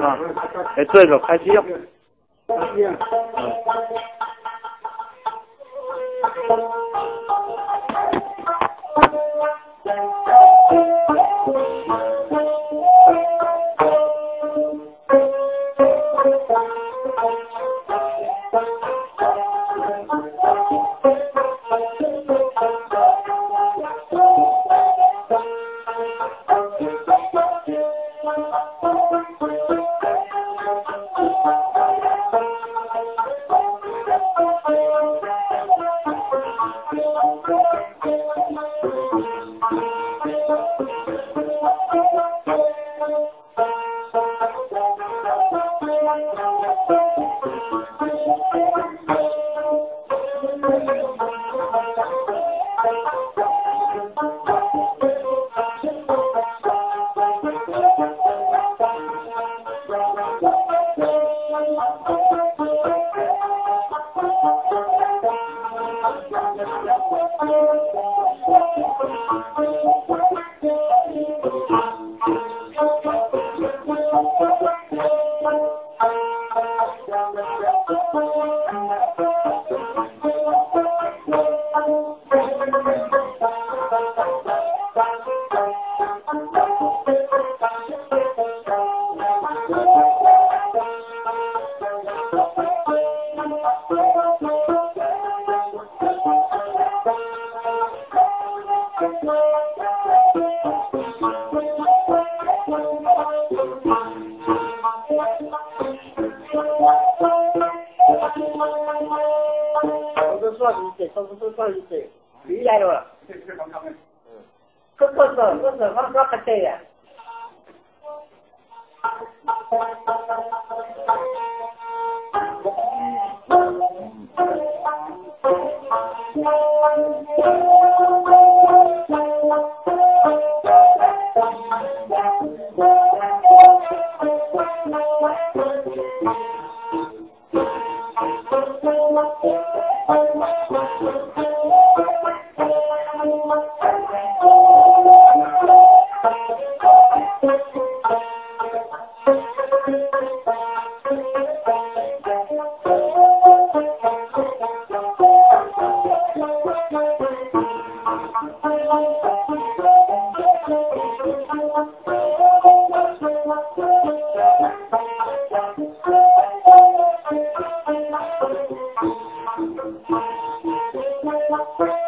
啊，哎，这个开机。开机。嗯。Thank. 多少水，多少多少雨水，雨来了。这这是房价吗？嗯。这这是这是房价还在呀。Thank. Oh, my, my, my, my. Thank you.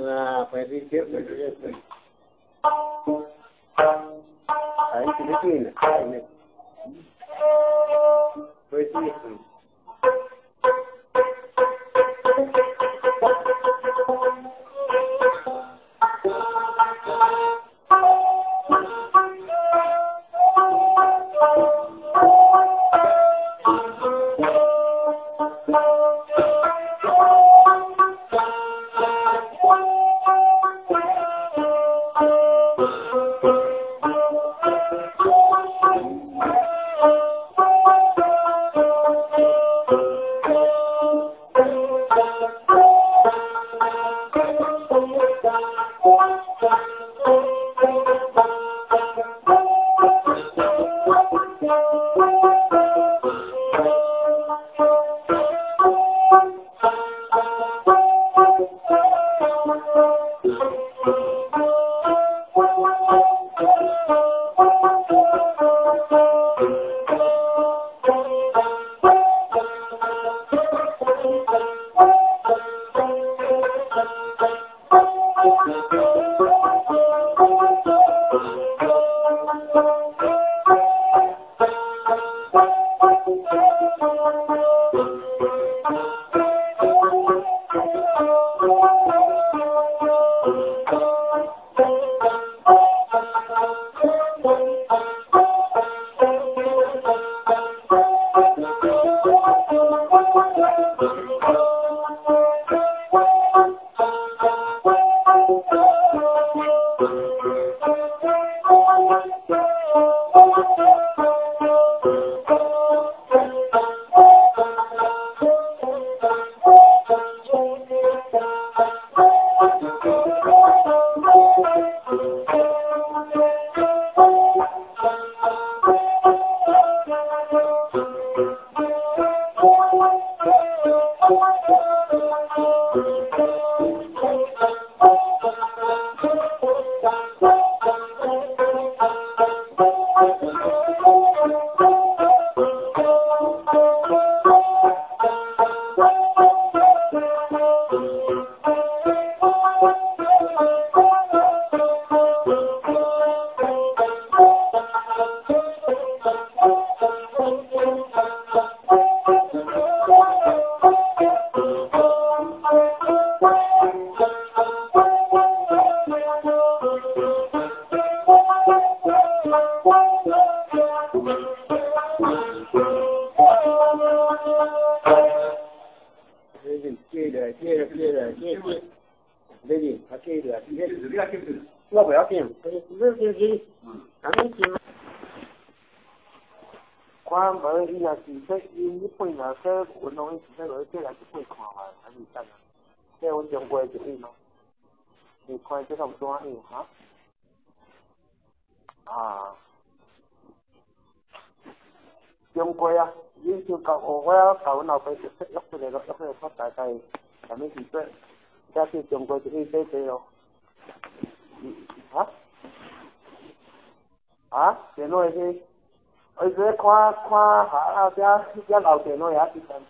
Ah, faz inteiro, faz. Aí né? Foi isso. Thank you. 接着接着接着，对的，他接着接着，我不要紧，不是不是，咱们进。关门伊若是说因日本若说运动伊是说这来日本看嘛，还是怎样？这阮中国就伊咯，你看这种怎样哈？啊，中国啊，你就教我我要教阮老爸就说约出来咯，约 出来说大概什么时阵？假设中国就伊这这咯，啊？啊？电话是？我是看看下啊，遮遮老电脑也是真。